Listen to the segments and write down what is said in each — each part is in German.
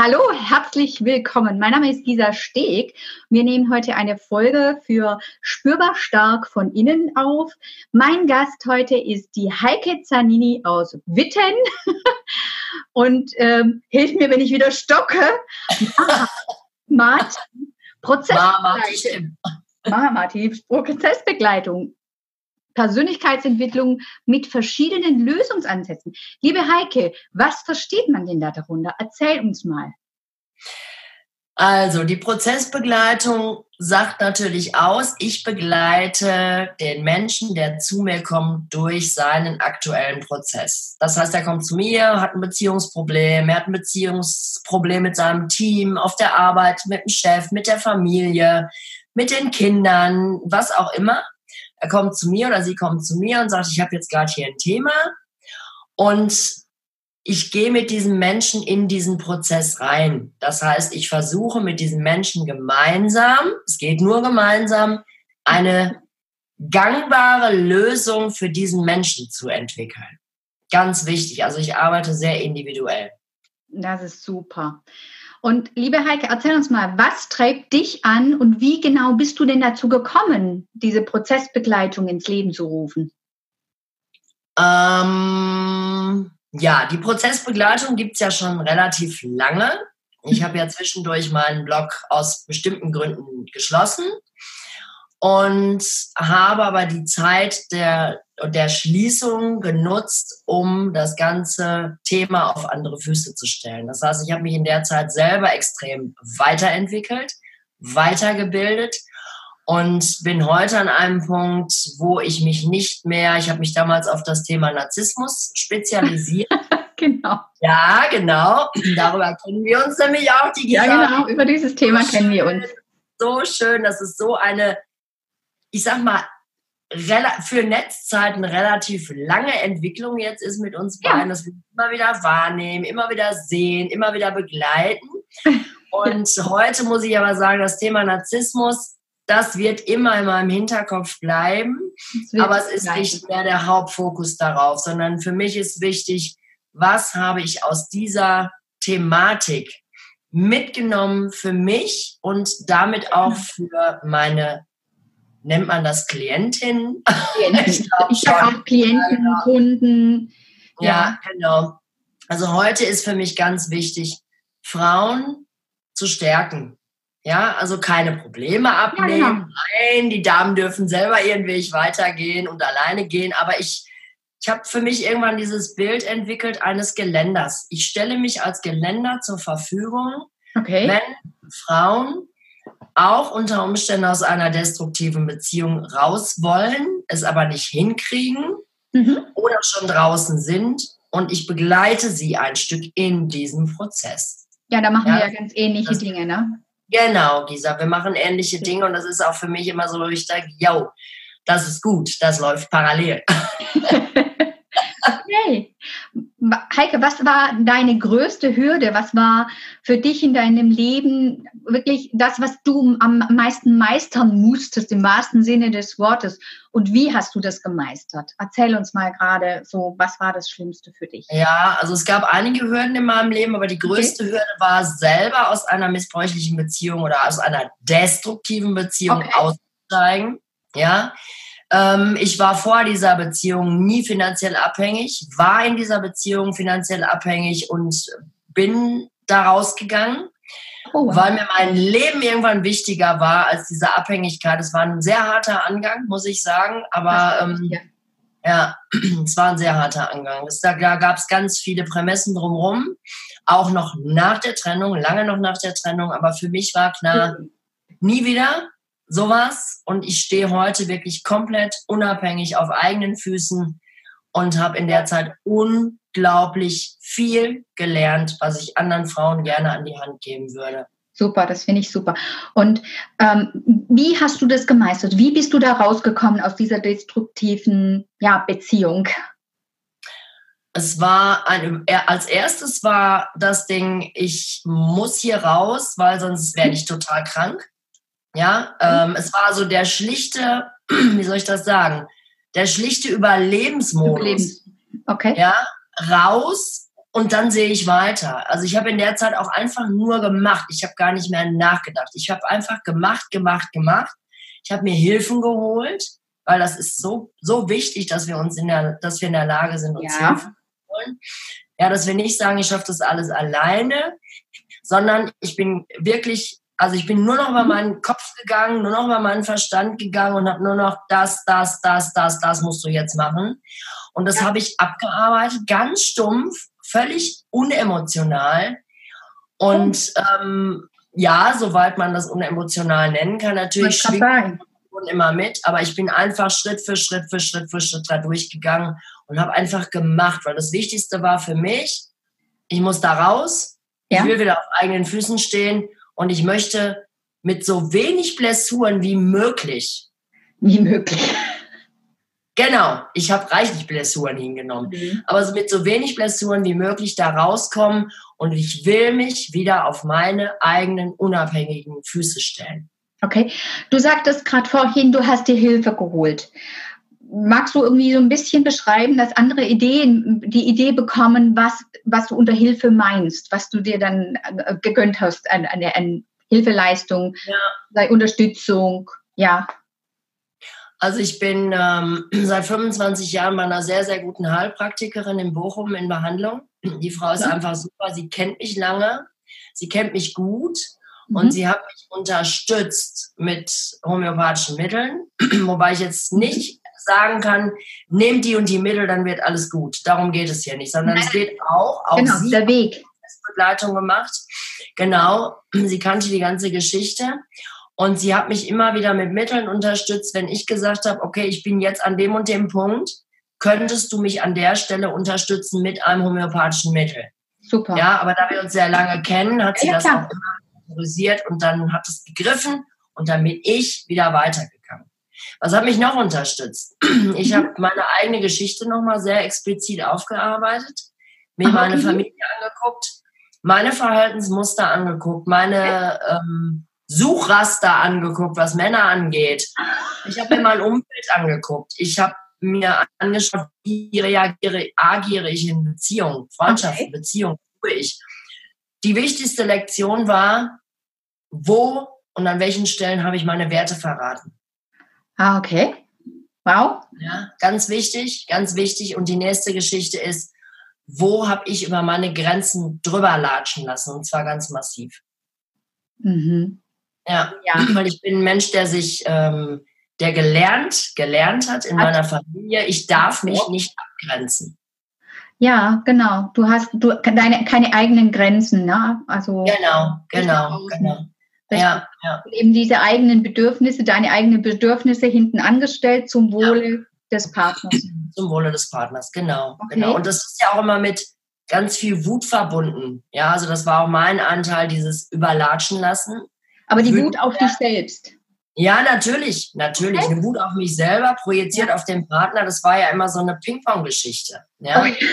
Hallo, herzlich willkommen. Mein Name ist Gisa Steg. Wir nehmen heute eine Folge für Spürbar Stark von innen auf. Mein Gast heute ist die Heike Zanini aus Witten und ähm, hilft mir, wenn ich wieder stocke. Martin, Prozessbegleitung. Mama Martin, Prozessbegleitung. Persönlichkeitsentwicklung mit verschiedenen Lösungsansätzen. Liebe Heike, was versteht man denn da darunter? Erzähl uns mal. Also die Prozessbegleitung sagt natürlich aus, ich begleite den Menschen, der zu mir kommt, durch seinen aktuellen Prozess. Das heißt, er kommt zu mir, hat ein Beziehungsproblem, er hat ein Beziehungsproblem mit seinem Team, auf der Arbeit, mit dem Chef, mit der Familie, mit den Kindern, was auch immer er kommt zu mir oder sie kommt zu mir und sagt, ich habe jetzt gerade hier ein Thema und ich gehe mit diesem Menschen in diesen Prozess rein. Das heißt, ich versuche mit diesem Menschen gemeinsam, es geht nur gemeinsam, eine gangbare Lösung für diesen Menschen zu entwickeln. Ganz wichtig. Also ich arbeite sehr individuell. Das ist super. Und liebe Heike, erzähl uns mal, was treibt dich an und wie genau bist du denn dazu gekommen, diese Prozessbegleitung ins Leben zu rufen? Ähm, ja, die Prozessbegleitung gibt es ja schon relativ lange. Ich habe ja zwischendurch meinen Blog aus bestimmten Gründen geschlossen und habe aber die Zeit der, der Schließung genutzt, um das ganze Thema auf andere Füße zu stellen. Das heißt, ich habe mich in der Zeit selber extrem weiterentwickelt, weitergebildet und bin heute an einem Punkt, wo ich mich nicht mehr, ich habe mich damals auf das Thema Narzissmus spezialisiert. genau. Ja, genau. Darüber kennen wir uns nämlich auch. Die ja, genau. Über dieses Thema so kennen wir uns. So schön, das ist so eine ich sag mal, für Netzzeiten relativ lange Entwicklung jetzt ist mit uns beiden, ja. dass wir immer wieder wahrnehmen, immer wieder sehen, immer wieder begleiten. Und heute muss ich aber sagen, das Thema Narzissmus, das wird immer in meinem Hinterkopf bleiben. Aber es ist nicht mehr der Hauptfokus darauf, sondern für mich ist wichtig, was habe ich aus dieser Thematik mitgenommen für mich und damit auch für meine nennt man das Klientin? ich, ich habe auch Klienten, ja, Kunden. Ja. ja, genau. Also heute ist für mich ganz wichtig, Frauen zu stärken. Ja, also keine Probleme abnehmen. Ja, genau. Nein, die Damen dürfen selber ihren Weg weitergehen und alleine gehen. Aber ich, ich habe für mich irgendwann dieses Bild entwickelt eines Geländers. Ich stelle mich als Geländer zur Verfügung, okay. wenn Frauen auch unter Umständen aus einer destruktiven Beziehung raus wollen, es aber nicht hinkriegen mhm. oder schon draußen sind und ich begleite sie ein Stück in diesem Prozess. Ja, da machen ja, wir ja ganz ähnliche das, Dinge, ne? Genau, Gisa, wir machen ähnliche Dinge und das ist auch für mich immer so, wo ich denke, yo, das ist gut, das läuft parallel. okay. Heike, was war deine größte Hürde? Was war für dich in deinem Leben wirklich das, was du am meisten meistern musstest, im wahrsten Sinne des Wortes? Und wie hast du das gemeistert? Erzähl uns mal gerade so, was war das Schlimmste für dich? Ja, also es gab einige Hürden in meinem Leben, aber die größte okay. Hürde war selber aus einer missbräuchlichen Beziehung oder aus einer destruktiven Beziehung okay. auszusteigen. Ja, ähm, ich war vor dieser Beziehung nie finanziell abhängig, war in dieser Beziehung finanziell abhängig und bin da rausgegangen, oh, wow. weil mir mein Leben irgendwann wichtiger war als diese Abhängigkeit. Es war ein sehr harter Angang, muss ich sagen, aber ähm, ja. ja, es war ein sehr harter Angang. Es, da da gab es ganz viele Prämissen drumherum, auch noch nach der Trennung, lange noch nach der Trennung, aber für mich war klar, nie wieder sowas. Und ich stehe heute wirklich komplett unabhängig auf eigenen Füßen und habe in der Zeit unglaublich viel gelernt, was ich anderen Frauen gerne an die Hand geben würde. Super, das finde ich super. Und ähm, wie hast du das gemeistert? Wie bist du da rausgekommen aus dieser destruktiven ja, Beziehung? Es war ein, als erstes war das Ding, ich muss hier raus, weil sonst werde ich total krank. Ja, ähm, es war so der schlichte, wie soll ich das sagen, der schlichte Überlebensmodus. Überlebens. Okay. Ja, raus und dann sehe ich weiter. Also ich habe in der Zeit auch einfach nur gemacht. Ich habe gar nicht mehr nachgedacht. Ich habe einfach gemacht, gemacht, gemacht. Ich habe mir Hilfen geholt, weil das ist so so wichtig, dass wir uns in der, dass wir in der Lage sind, uns ja. Hilfen zu holen. Ja, dass wir nicht sagen, ich schaffe das alles alleine, sondern ich bin wirklich also ich bin nur noch über meinen Kopf gegangen, nur noch über meinen Verstand gegangen und habe nur noch das, das, das, das, das musst du jetzt machen. Und das ja. habe ich abgearbeitet, ganz stumpf, völlig unemotional. Und ähm, ja, soweit man das unemotional nennen kann, natürlich schwingt immer mit, aber ich bin einfach Schritt für Schritt für Schritt für Schritt da durchgegangen und habe einfach gemacht, weil das Wichtigste war für mich, ich muss da raus, ja. ich will wieder auf eigenen Füßen stehen und ich möchte mit so wenig Blessuren wie möglich. Wie möglich. Genau, ich habe reichlich Blessuren hingenommen. Mhm. Aber mit so wenig Blessuren wie möglich da rauskommen und ich will mich wieder auf meine eigenen unabhängigen Füße stellen. Okay, du sagtest gerade vorhin, du hast dir Hilfe geholt. Magst du irgendwie so ein bisschen beschreiben, dass andere Ideen, die Idee bekommen, was, was du unter Hilfe meinst, was du dir dann äh, gegönnt hast an, an, an Hilfeleistung, ja. Unterstützung, ja. Also ich bin ähm, seit 25 Jahren bei einer sehr, sehr guten Heilpraktikerin in Bochum in Behandlung. Die Frau ist ja. einfach super, sie kennt mich lange, sie kennt mich gut mhm. und sie hat mich unterstützt mit homöopathischen Mitteln, wobei ich jetzt nicht sagen kann, nehmt die und die Mittel, dann wird alles gut. Darum geht es hier nicht, sondern Nein. es geht auch auf genau, sie der Weg. Begleitung gemacht. Genau, sie kannte die ganze Geschichte und sie hat mich immer wieder mit Mitteln unterstützt, wenn ich gesagt habe, okay, ich bin jetzt an dem und dem Punkt, könntest du mich an der Stelle unterstützen mit einem homöopathischen Mittel. Super. Ja, aber da wir uns sehr lange kennen, hat sie ja, das klar. auch immer autorisiert und dann hat es begriffen und dann bin ich wieder weitergegangen. Was hat mich noch unterstützt? Ich habe meine eigene Geschichte nochmal sehr explizit aufgearbeitet, mir meine Familie angeguckt, meine Verhaltensmuster angeguckt, meine ähm, Suchraster angeguckt, was Männer angeht. Ich habe mir mein Umfeld angeguckt. Ich habe mir angeschaut, wie reagiere, agiere ich in Beziehungen, Freundschaften, okay. Beziehungen, tue ich. Die wichtigste Lektion war, wo und an welchen Stellen habe ich meine Werte verraten. Ah, okay. Wow. Ja, ganz wichtig, ganz wichtig. Und die nächste Geschichte ist, wo habe ich über meine Grenzen drüber latschen lassen und zwar ganz massiv. Mhm. Ja, ja, weil ich bin ein Mensch, der sich, ähm, der gelernt, gelernt hat in meiner Familie, ich darf mich nicht abgrenzen. Ja, genau. Du hast du deine keine eigenen Grenzen, ne? Also genau, genau, genau. Ja, ja. Eben diese eigenen Bedürfnisse, deine eigenen Bedürfnisse hinten angestellt zum Wohle ja. des Partners. Zum Wohle des Partners, genau, okay. genau. Und das ist ja auch immer mit ganz viel Wut verbunden. Ja, also das war auch mein Anteil, dieses Überlatschen lassen. Aber die Wut auf dich selbst. Ja, natürlich, natürlich. Okay. Eine Wut auf mich selber, projiziert ja. auf den Partner, das war ja immer so eine Ping-Pong-Geschichte. Ja? Okay.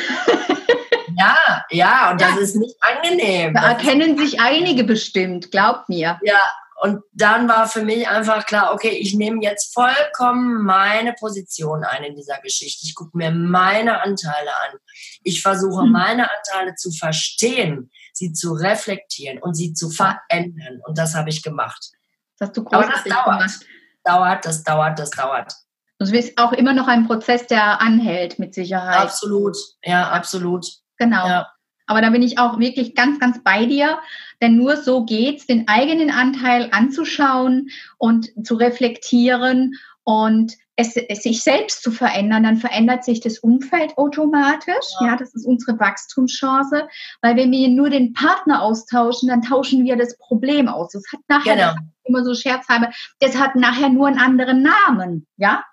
ja, ja, und das ist nicht angenehm. Da erkennen sich einige bestimmt, glaubt mir. Ja, und dann war für mich einfach klar, okay, ich nehme jetzt vollkommen meine Position ein in dieser Geschichte. Ich gucke mir meine Anteile an. Ich versuche, hm. meine Anteile zu verstehen sie zu reflektieren und sie zu verändern. Und das habe ich gemacht. Das hast du Aber das dauert. Gemacht. Dauert, das dauert, das dauert. Das ist auch immer noch ein Prozess, der anhält, mit Sicherheit. Absolut, ja, absolut. Genau. Ja. Aber da bin ich auch wirklich ganz, ganz bei dir, denn nur so geht es, den eigenen Anteil anzuschauen und zu reflektieren und es, es, sich selbst zu verändern, dann verändert sich das Umfeld automatisch. Ja. ja. das ist unsere Wachstumschance, weil wenn wir nur den Partner austauschen, dann tauschen wir das Problem aus. Das hat nachher genau. immer so scherzhalber, das hat nachher nur einen anderen Namen, ja.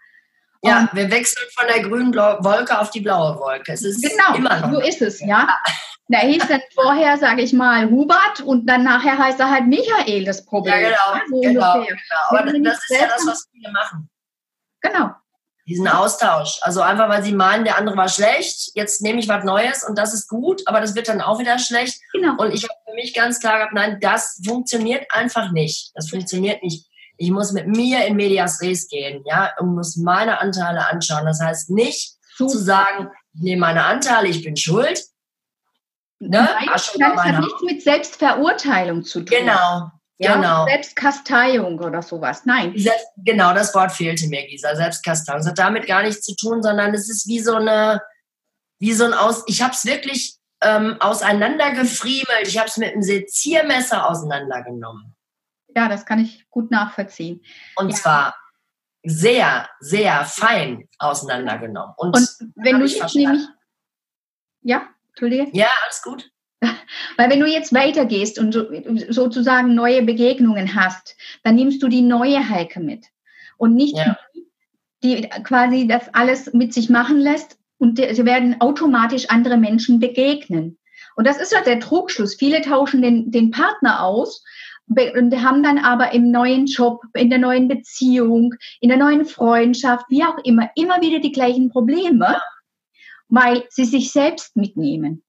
Ja, wir wechseln von der grünen Wolke auf die blaue Wolke. Es ist genau, immer noch. so ist es, ja. Da hieß dann vorher, sage ich mal, Hubert und dann nachher heißt er halt Michael das Problem. Ja, genau, so genau, genau. Aber das ist ja das, was viele machen. Genau. Diesen Austausch. Also einfach, weil sie meinen, der andere war schlecht, jetzt nehme ich was Neues und das ist gut, aber das wird dann auch wieder schlecht. Genau. Und ich habe für mich ganz klar gehabt, nein, das funktioniert einfach nicht. Das funktioniert nicht. Ich muss mit mir in Medias Res gehen, ja, und muss meine Anteile anschauen. Das heißt nicht Super. zu sagen, ich nehme meine Anteile, ich bin schuld, Ne? Nein, das hat nichts mit Selbstverurteilung zu tun. Genau, ja, genau. Selbstkasteiung oder sowas. Nein. Selbst, genau, das Wort fehlte mir, Gisa. Selbstkasteiung. Das hat damit gar nichts zu tun, sondern es ist wie so eine, wie so ein Aus. Ich habe es wirklich ähm, auseinandergefriemelt. Ich habe es mit einem Seziermesser auseinandergenommen. Ja, das kann ich gut nachvollziehen. Und ja. zwar sehr, sehr fein auseinandergenommen. Und, Und wenn du jetzt nämlich. Ja, Entschuldige. Ja, alles gut. Weil wenn du jetzt weitergehst und sozusagen neue Begegnungen hast, dann nimmst du die neue Heike mit. Und nicht ja. die, die quasi das alles mit sich machen lässt und sie werden automatisch andere Menschen begegnen. Und das ist ja der Trugschluss. Viele tauschen den, den Partner aus und haben dann aber im neuen Job, in der neuen Beziehung, in der neuen Freundschaft, wie auch immer, immer wieder die gleichen Probleme, weil sie sich selbst mitnehmen.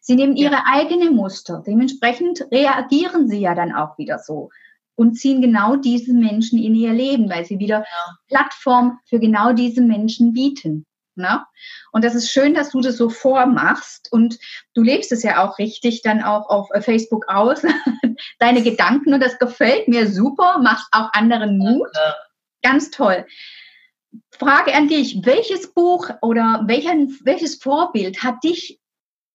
Sie nehmen ihre ja. eigene Muster. Dementsprechend reagieren sie ja dann auch wieder so und ziehen genau diese Menschen in ihr Leben, weil sie wieder ja. Plattform für genau diese Menschen bieten. Ne? Und das ist schön, dass du das so vormachst und du lebst es ja auch richtig dann auch auf äh, Facebook aus, deine Gedanken und das gefällt mir super, machst auch anderen Mut. Ja. Ganz toll. Frage an dich, welches Buch oder welchen, welches Vorbild hat dich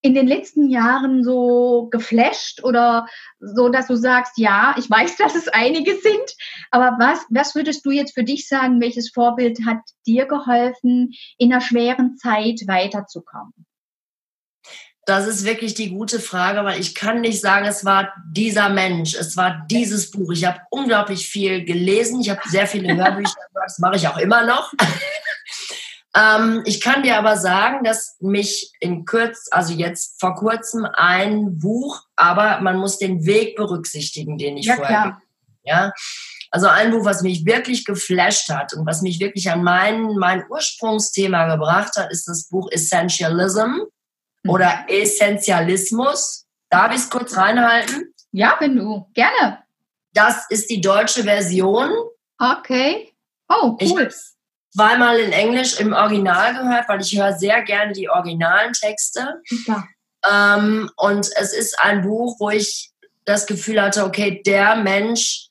in den letzten Jahren so geflasht oder so, dass du sagst, ja, ich weiß, dass es einige sind, aber was, was würdest du jetzt für dich sagen, welches Vorbild hat dir geholfen, in einer schweren Zeit weiterzukommen? Das ist wirklich die gute Frage, weil ich kann nicht sagen, es war dieser Mensch, es war dieses Buch. Ich habe unglaublich viel gelesen, ich habe sehr viele Hörbücher, das mache ich auch immer noch. Ähm, ich kann dir aber sagen, dass mich in Kürz, also jetzt vor kurzem ein Buch, aber man muss den Weg berücksichtigen, den ich ja, vorher. Klar. Ja, also ein Buch, was mich wirklich geflasht hat und was mich wirklich an mein, mein Ursprungsthema gebracht hat, ist das Buch Essentialism mhm. oder Essentialismus. Darf ich es kurz reinhalten? Ja, wenn du. Gerne. Das ist die deutsche Version. Okay. Oh, cool. Ich zweimal in Englisch im Original gehört, weil ich höre sehr gerne die originalen Texte. Ja. Ähm, und es ist ein Buch, wo ich das Gefühl hatte, okay, der Mensch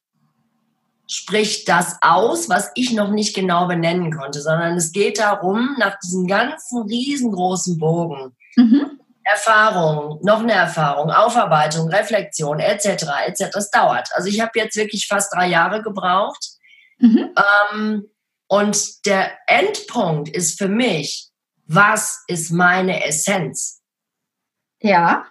spricht das aus, was ich noch nicht genau benennen konnte, sondern es geht darum, nach diesem ganzen riesengroßen Bogen, mhm. Erfahrung, noch eine Erfahrung, Aufarbeitung, Reflexion, etc., etc. Das dauert. Also ich habe jetzt wirklich fast drei Jahre gebraucht. Mhm. Ähm, und der Endpunkt ist für mich, was ist meine Essenz? Ja.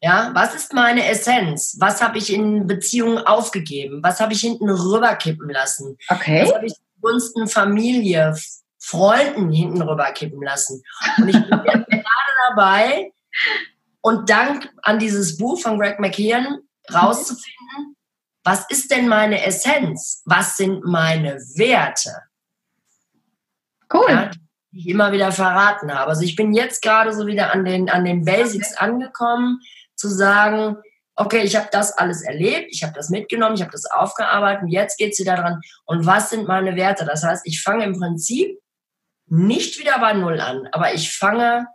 Ja, was ist meine Essenz? Was habe ich in Beziehungen aufgegeben? Was habe ich hinten rüberkippen lassen? Okay. Was habe ich zugunsten Familie, Freunden hinten rüberkippen lassen? Und ich bin jetzt gerade dabei, und dank an dieses Buch von Greg McKeon rauszufinden, was ist denn meine Essenz? Was sind meine Werte? Cool. Ja, die ich immer wieder verraten habe. Also ich bin jetzt gerade so wieder an den, an den Basics angekommen, zu sagen, okay, ich habe das alles erlebt, ich habe das mitgenommen, ich habe das aufgearbeitet und jetzt geht es wieder dran. Und was sind meine Werte? Das heißt, ich fange im Prinzip nicht wieder bei Null an, aber ich fange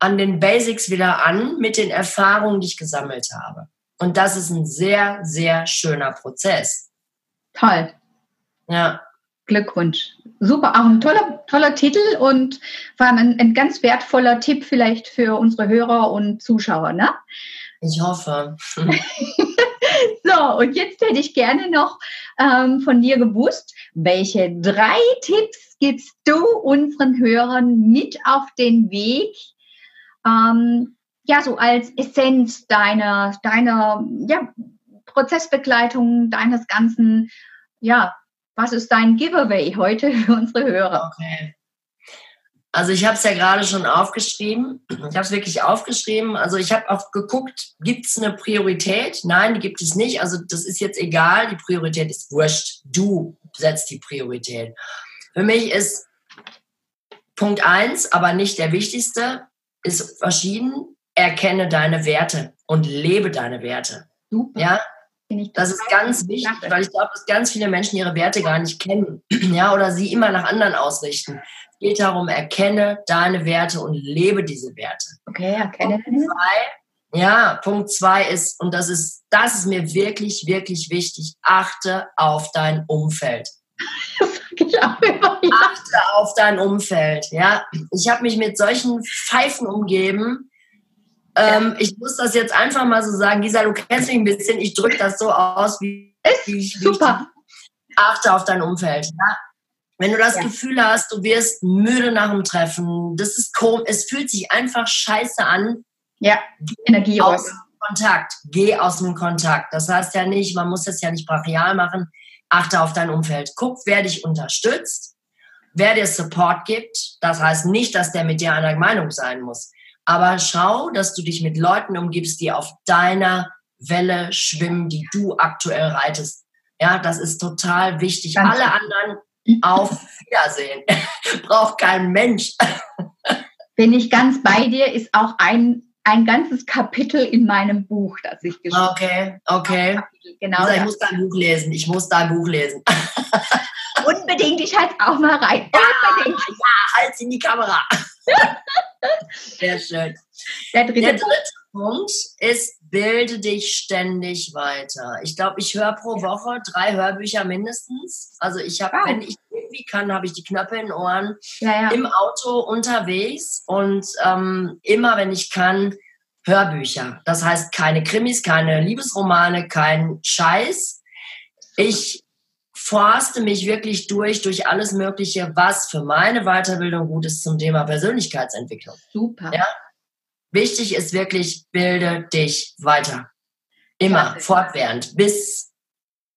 an den Basics wieder an mit den Erfahrungen, die ich gesammelt habe. Und das ist ein sehr, sehr schöner Prozess. Toll. Ja. Glückwunsch. Super, auch ein toller, toller Titel und vor allem ein, ein ganz wertvoller Tipp vielleicht für unsere Hörer und Zuschauer, ne? Ich hoffe. so, und jetzt hätte ich gerne noch ähm, von dir gewusst, welche drei Tipps gibst du unseren Hörern mit auf den Weg, ähm, ja, so als Essenz deiner, deiner ja, Prozessbegleitung, deines ganzen, ja, was ist dein Giveaway heute für unsere Hörer? Okay. Also ich habe es ja gerade schon aufgeschrieben. Ich habe es wirklich aufgeschrieben. Also ich habe auch geguckt, gibt es eine Priorität? Nein, die gibt es nicht. Also das ist jetzt egal. Die Priorität ist wurscht. Du setzt die Priorität. Für mich ist Punkt eins, aber nicht der wichtigste, ist verschieden. Erkenne deine Werte und lebe deine Werte. Super. Ja, Das ist ganz wichtig, weil ich glaube, dass ganz viele Menschen ihre Werte gar nicht kennen, ja, oder sie immer nach anderen ausrichten. Es geht darum, erkenne deine Werte und lebe diese Werte. Okay, erkenne. Punkt zwei, ja, Punkt zwei ist, und das ist, das ist mir wirklich, wirklich wichtig, achte auf dein Umfeld. Immer. Ja. Achte auf dein Umfeld, ja. Ich habe mich mit solchen Pfeifen umgeben, ähm, ich muss das jetzt einfach mal so sagen. Lisa, du kennst mich ein bisschen. Ich drücke das so aus, wie, wie ich. Super. Ich achte auf dein Umfeld. Ja? Wenn du das ja. Gefühl hast, du wirst müde nach dem Treffen, das ist komisch, es fühlt sich einfach scheiße an. Ja, Energie aus dem Kontakt. Geh aus dem Kontakt. Das heißt ja nicht, man muss das ja nicht brachial machen. Achte auf dein Umfeld. Guck, wer dich unterstützt, wer dir Support gibt. Das heißt nicht, dass der mit dir einer Meinung sein muss. Aber schau, dass du dich mit Leuten umgibst, die auf deiner Welle schwimmen, die du aktuell reitest. Ja, das ist total wichtig. Danke. Alle anderen auf Wiedersehen. Braucht kein Mensch. Bin ich ganz bei dir, ist auch ein, ein ganzes Kapitel in meinem Buch, das ich geschrieben habe. Okay, okay. Genau. Also ich muss dein Buch lesen. Ich muss dein Buch lesen. Unbedingt, ich halte auch mal rein. Ja, Unbedingt. Ja, halt in die Kamera. Sehr schön. Der dritte, Der dritte Punkt ist, bilde dich ständig weiter. Ich glaube, ich höre pro Woche drei Hörbücher mindestens. Also ich habe, wow. wenn ich irgendwie kann, habe ich die Knöpfe in den Ohren, ja, ja. im Auto unterwegs und ähm, immer, wenn ich kann, Hörbücher. Das heißt keine Krimis, keine Liebesromane, kein Scheiß. Ich forste mich wirklich durch, durch alles Mögliche, was für meine Weiterbildung gut ist zum Thema Persönlichkeitsentwicklung. Super. Ja? Wichtig ist wirklich, bilde dich weiter. Immer, fortwährend, bis,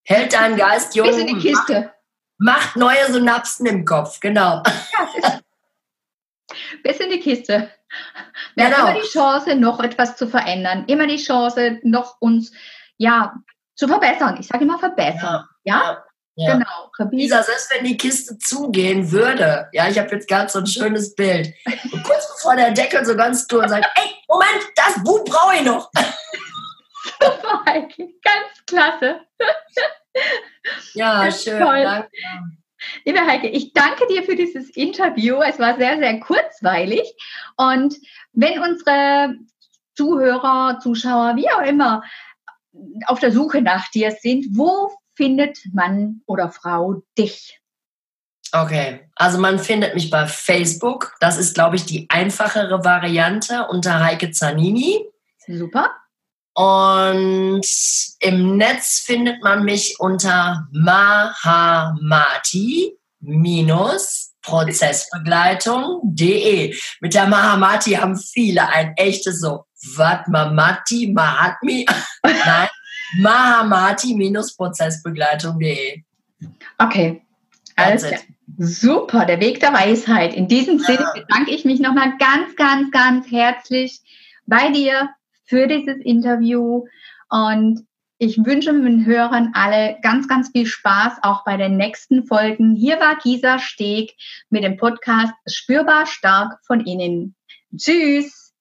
hält deinen Geist jung. Bis in die Kiste. Macht, macht neue Synapsen im Kopf, genau. Ja, bis in die Kiste. Wir genau. haben immer die Chance, noch etwas zu verändern. Immer die Chance, noch uns, ja, zu verbessern. Ich sage immer verbessern. Ja? ja? Ja. Genau. Lisa, selbst wenn die Kiste zugehen würde, ja, ich habe jetzt gerade so ein schönes Bild. Und kurz bevor der Deckel so ganz stur sagt, ey, Moment, das Buch brauche ich noch. Super, Heike. Ganz klasse. Ja, Ganz schön. Toll. Danke. Liebe Heike, ich danke dir für dieses Interview. Es war sehr, sehr kurzweilig. Und wenn unsere Zuhörer, Zuschauer, wie auch immer, auf der Suche nach dir sind, wo findet Mann oder Frau dich? Okay, also man findet mich bei Facebook. Das ist, glaube ich, die einfachere Variante unter Heike Zanini. Super. Und im Netz findet man mich unter Mahamati Prozessbegleitung.de. Mit der Mahamati haben viele ein echtes so Vatmamati Mahatmi. Nein, mahamati-prozessbegleitung.de. Okay. Also Super, der Weg der Weisheit. In diesem Sinne bedanke ich mich nochmal ganz, ganz, ganz herzlich bei dir für dieses Interview und ich wünsche den Hörern alle ganz, ganz viel Spaß auch bei den nächsten Folgen. Hier war Gisa Steg mit dem Podcast Spürbar stark von Ihnen. Tschüss!